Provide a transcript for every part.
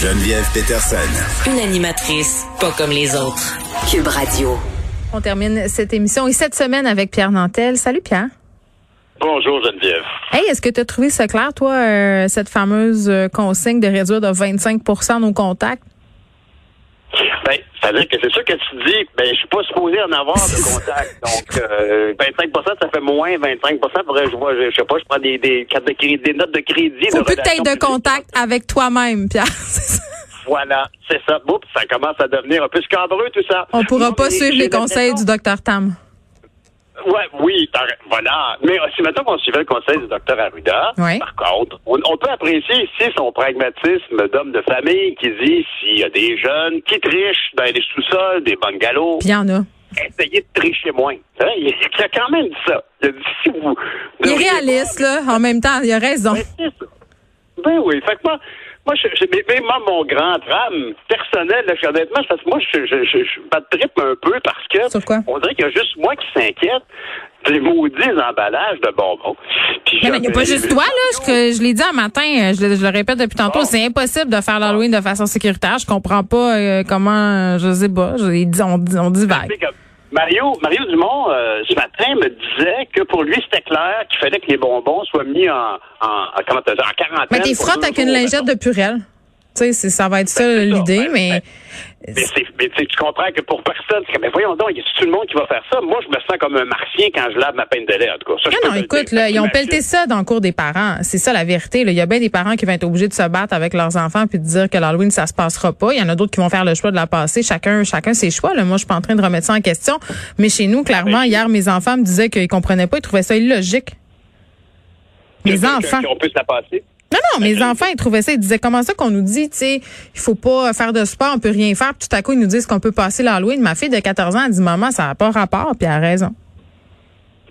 Geneviève Peterson. Une animatrice pas comme les autres. Cube Radio. On termine cette émission et cette semaine avec Pierre Nantel. Salut Pierre. Bonjour Geneviève. Hey, est-ce que tu as trouvé ça clair, toi, euh, cette fameuse euh, consigne de réduire de 25% nos contacts? C'est-à-dire que c'est sûr que tu dis, ben, je suis pas supposé en avoir de contacts. Donc, euh, 25% ça fait moins 25 Faudrait, je vois, je, sais pas, je prends des, des, de crédit, des notes de crédit. Faut de plus que tu de contact avec toi-même, Pierre. Voilà, c'est ça. Oups, ça commence à devenir un peu scabreux, tout ça. On pourra pas suivre les conseils du docteur Tam. Ouais, oui, voilà. Mais euh, si maintenant qu'on suivait le conseil du docteur Arruda, par contre, on, peut apprécier ici son pragmatisme d'homme de famille qui dit s'il y a des jeunes qui trichent dans les sous-sols, des bungalows. Puis il y en a. Essayez de tricher moins. Hein? Il, a quand même dit ça. Il a dit si vous. Il est réaliste, là, en même temps, il a raison. Ben, ben oui. Fait que moi, moi, je, je, mais, moi, mon grand drame personnel, là, honnêtement, parce que moi, je, je, je, je trip un peu parce que on dirait qu'il y a juste moi qui s'inquiète des maudits emballages de bonbons. mais il n'y a pas juste toi, là. Je, je l'ai dit un matin, euh, je, le répète depuis tantôt, c'est impossible de faire l'Halloween de façon sécuritaire. Je comprends pas euh, comment, je sais pas, je, on, on divague. Mario, Mario Dumont, euh, ce matin, me disait que pour lui, c'était clair qu'il fallait que les bonbons soient mis en, en, en, comment en quarantaine. Mais t'es frottes avec une lingette de purelle. Tu sais, ça va être ça ben, l'idée, ben, mais... Ben, mais, tu comprends que pour personne, mais voyons donc, il y a tout le monde qui va faire ça? Moi, je me sens comme un martien quand je lave ma peine de lait, en tout cas. Ça, non, non, écoute, là, ils ont pelleté ça dans le cours des parents. C'est ça la vérité. Là. Il y a bien des parents qui vont être obligés de se battre avec leurs enfants puis de dire que l'Halloween, ça se passera pas. Il y en a d'autres qui vont faire le choix de la passer. Chacun, chacun ses choix. Là. Moi, je suis pas en train de remettre ça en question. Mais chez nous, clairement, hier, mes enfants me disaient qu'ils comprenaient pas, ils trouvaient ça illogique. Mes enfants. La passer? Non, non, mes enfants, ils trouvaient ça. Ils disaient comment ça qu'on nous dit, tu sais, il faut pas faire de sport, on peut rien faire. Puis tout à coup, ils nous disent qu'on peut passer l'Halloween. Ma fille de 14 ans, elle dit, maman, ça n'a pas rapport, puis elle a raison.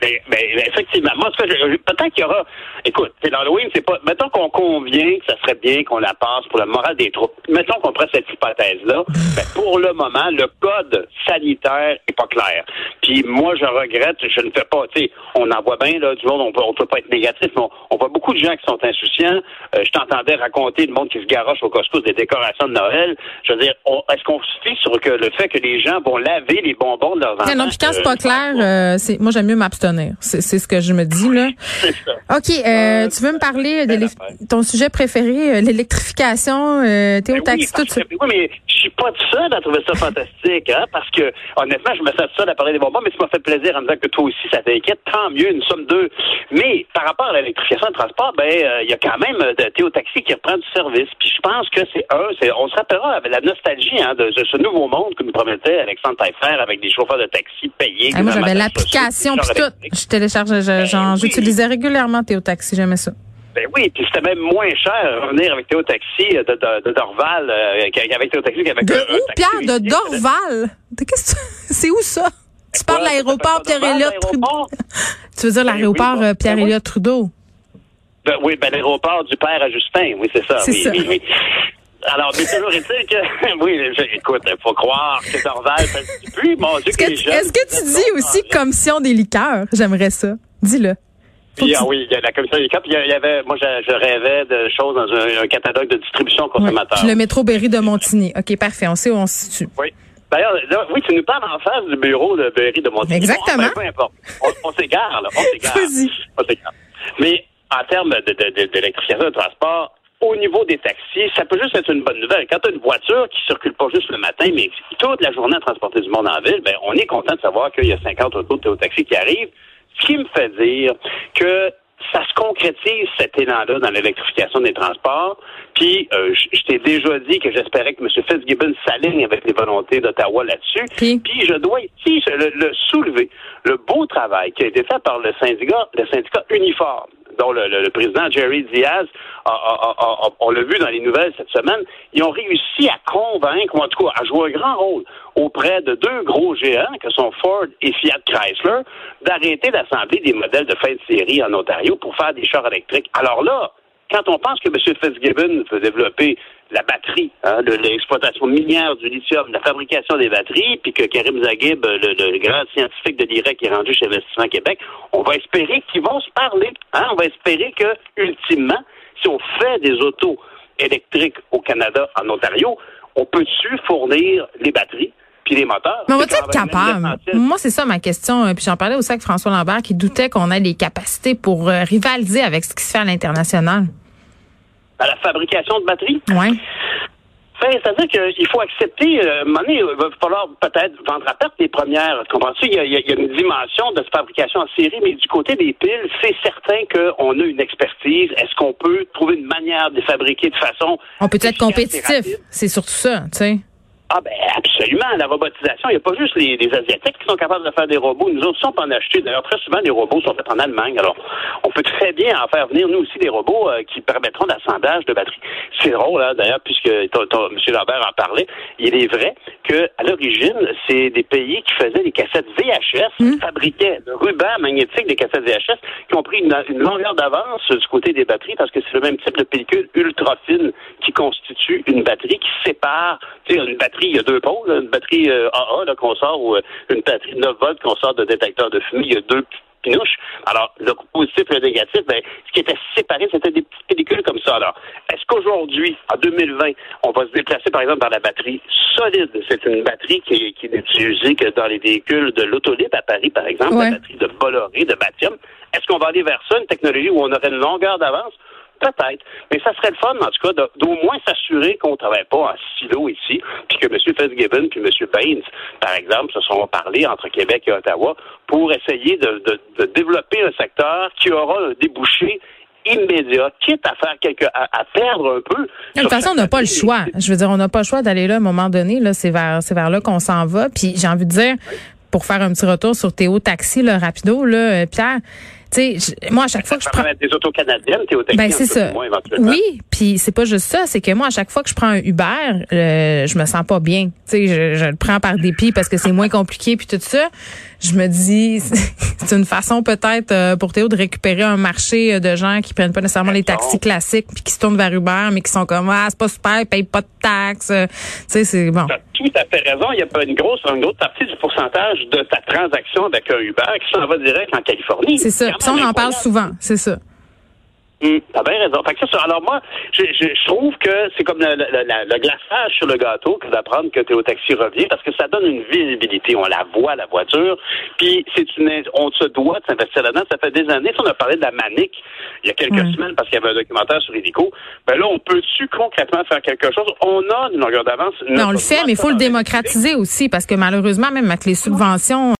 Mais, ben, ben, effectivement, moi, peut-être qu'il y aura. Écoute, c'est l'Halloween, c'est pas. Mettons qu'on convient que ça serait bien qu'on la passe pour le moral des troupes. Mettons qu'on prend cette hypothèse-là. Ben, pour le moment, le code sanitaire est pas clair. Puis moi, je regrette, je ne fais pas. Tu sais, on en voit bien là du monde. On peut, on peut pas être négatif, mais on, voit beaucoup de gens qui sont insouciants. Euh, je t'entendais raconter le monde qui se garoche au Costco des décorations de Noël. Je veux dire, est-ce qu'on se fie sur que le fait que les gens vont laver les bonbons de leurs enfants? Non, puis quand c'est pas clair, euh, c'est moi j'aime mieux m'abstenir c'est ce que je me dis là. OK, euh, euh, tu veux me parler de ton sujet préféré, euh, l'électrification, euh, Théo ben Taxi, tout ça. Oui, mais je suis pas tout seul à trouver ça fantastique, hein, parce que honnêtement, je me sens seul à parler des bonbons, mais ça m'a fait plaisir en me disant que toi aussi ça t'inquiète. Tant mieux, nous sommes deux. Mais par rapport à l'électrification de transport, ben il y a quand même Théo Taxi qui reprend du service. Puis je pense que c'est un, c'est on se rappellera avec la nostalgie hein, de, ce nouveau monde que nous promettait Alexandre Taillefer avec des chauffeurs de taxi payés. Ah, moi j'avais l'application puis tout. Je télécharge, j'utilisais régulièrement Théo Taxi, j'aimais ça. Ben oui, puis c'était même moins cher revenir avec Théo Taxi de, de, de Dorval euh, qu'avec Théo Taxi qu'avec De où, Pierre? De Dorval? C'est où ça? Tu parles de l'aéroport Pierre-Éliott Trudeau? tu veux dire ben l'aéroport euh, Pierre-Éliott Trudeau? Ben, oui, ben l'aéroport du père à Justin, oui, c'est ça. C'est oui, ça. Oui, oui. Alors, mais toujours est-il que, oui, écoute, il faut croire que Dorval, plus, mon Dieu, Est-ce que, est-ce que tu dis aussi commission des liqueurs? J'aimerais ça. Dis-le. Puis, ah oui, il y a la commission des liqueurs. Puis il y avait, moi, je, rêvais de choses dans un, catalogue de distribution consommateur. puis le métro Berry de Montigny. OK, parfait. On sait où on se situe. Oui. D'ailleurs, oui, tu nous parles en face du bureau de Berry de Montigny. Exactement. peu importe. On, s'égare, là. On s'égare. on s'égare. Mais en termes d'électrification de, de, de transport, au niveau des taxis, ça peut juste être une bonne nouvelle. Quand tu as une voiture qui circule pas juste le matin, mais toute la journée à transporter du monde en ville, ben, on est content de savoir qu'il y a 50 autos de taxis qui arrivent. Ce qui me fait dire que ça se concrétise cet élan-là dans l'électrification des transports. Puis, euh, je, t'ai déjà dit que j'espérais que M. Fitzgibbon s'aligne avec les volontés d'Ottawa là-dessus. Puis, je dois ici le, soulever. Le beau travail qui a été fait par le syndicat, le syndicat uniforme. Dont le, le- le président Jerry Diaz, on l'a vu dans les nouvelles cette semaine, ils ont réussi à convaincre, ou en tout cas à jouer un grand rôle auprès de deux gros géants, que sont Ford et Fiat Chrysler, d'arrêter d'assembler des modèles de fin de série en Ontario pour faire des chars électriques. Alors là, quand on pense que M. Fitzgibbon veut développer la batterie, hein, le- l'exploitation minière du lithium, la fabrication des batteries, puis que Karim Zaghib, le, grand scientifique de l'IREC, qui est rendu chez Investissement Québec, on va espérer qu'ils vont se parler. Hein? On va espérer que, ultimement, si on fait des autos électriques au Canada, en Ontario, on peut-tu fournir les batteries? Puis les moteurs? Mais on va être capable? Moi, c'est ça ma question. euh, Puis j'en parlais aussi avec François Lambert qui doutait qu'on ait les capacités pour euh, rivaliser avec ce qui se fait à l'international. À la fabrication de batteries? Ouais. Ben, c'est-à-dire qu'il faut accepter, euh, donné, il va falloir peut-être vendre à perte les premières. Tu comprends-tu? Il il y a- une dimension de fabrication en série, mais du côté des piles, c'est certain qu'on a une expertise. Est-ce qu'on peut trouver une manière de les fabriquer de façon... On peut être compétitif. C'est surtout ça, tu sais. Ah ben absolument, la robotisation, il n'y a pas juste les, les Asiatiques qui sont capables de faire des robots. Nous autres, si on peut en acheter, d'ailleurs, très souvent, les robots sont faits en Allemagne. Alors, on peut très bien en faire venir, nous aussi, des robots euh, qui permettront l'assemblage de batteries. C'est drôle, hein, d'ailleurs, puisque ton- ton- M. Lambert en parlait, il est vrai que à l'origine, c'est des pays qui faisaient des cassettes VHS, qui fabriquaient de rubans magnétiques des cassettes VHS, qui ont pris une, une longueur d'avance du côté des batteries, parce que c'est le même type de pellicule ultra fine qui constitue une batterie qui sépare, tu sais, une batterie, il y a deux pôles, une batterie euh, AA là, qu'on sort ou euh, une batterie 9 volts qu'on sort de détecteur de fumée, il y a deux pinouches. Alors, le positif et le négatif, ben, ce qui était séparé, c'était des petites pellicules comme ça. Alors, est-ce qu'aujourd'hui, en 2020, on va se déplacer, par exemple, dans la batterie solide? C'est une batterie qui, est- qui n'est utilisée que dans les véhicules de l'autolib à Paris, par exemple, Ouais. la batterie de Bolloré, de Batium. Est-ce qu'on va aller vers ça, une technologie où on aurait une longueur d'avance? Peut-être. Mais ça serait le fun, en tout cas, d'au moins s'assurer qu'on ne travaille pas en silo ici, puis que M. Fitzgibbon puis M. Baines, par exemple, se sont parlé entre Québec et Ottawa pour essayer de, de- de développer un secteur qui aura un débouché immédiat, quitte à faire quelque, à, à perdre un peu. De toute façon, on n'a pas le choix. Je veux dire, on n'a pas le choix d'aller là à un moment donné. Là, c'est vers, c'est vers là qu'on s'en va. Puis j'ai envie de dire, pour faire un petit retour sur Théo Taxi, là, rapido, là, euh, Pierre, tu sais, moi à chaque fois que je prends, des autos canadiennes, Théo Taxi, ben c'est ça. moins. Oui, puis c'est pas juste ça, c'est que moi à chaque fois que je prends un Uber, euh, je me sens pas bien. Tu sais, je, je le prends par dépit parce que c'est moins compliqué puis tout ça. Je me dis c'est une façon peut-être euh, pour Théo de récupérer un marché euh, de gens qui prennent pas nécessairement les taxis classiques puis qui se tournent vers Uber mais qui sont comme ah c'est pas super, ils payent pas de taxes. Euh, Tu sais, c'est bon. Tu as tout à fait raison. Il y a pas une grosse, une grosse partie du pourcentage de ta transaction avec un Uber qui s'en va direct en Californie. C'est ça. Ça, on en parle souvent, c'est ça. Hum, T'as bien raison. Fait que c'est ça. Alors moi, je, je, je trouve que c'est comme le, le, le- le glaçage sur le gâteau que d'apprendre que Théo Taxi revient parce que ça donne une visibilité. On la voit, la voiture. Puis c'est une, on se doit de s'investir là-dedans. Ça fait des années. Si on a parlé de la manique il y a quelques semaines parce qu'il y avait un documentaire sur Hélico. Ben là, on peut-tu concrètement faire quelque chose? On a une longueur d'avance. Mais on le fait, mais il faut le démocratiser aussi parce que malheureusement, même avec les subventions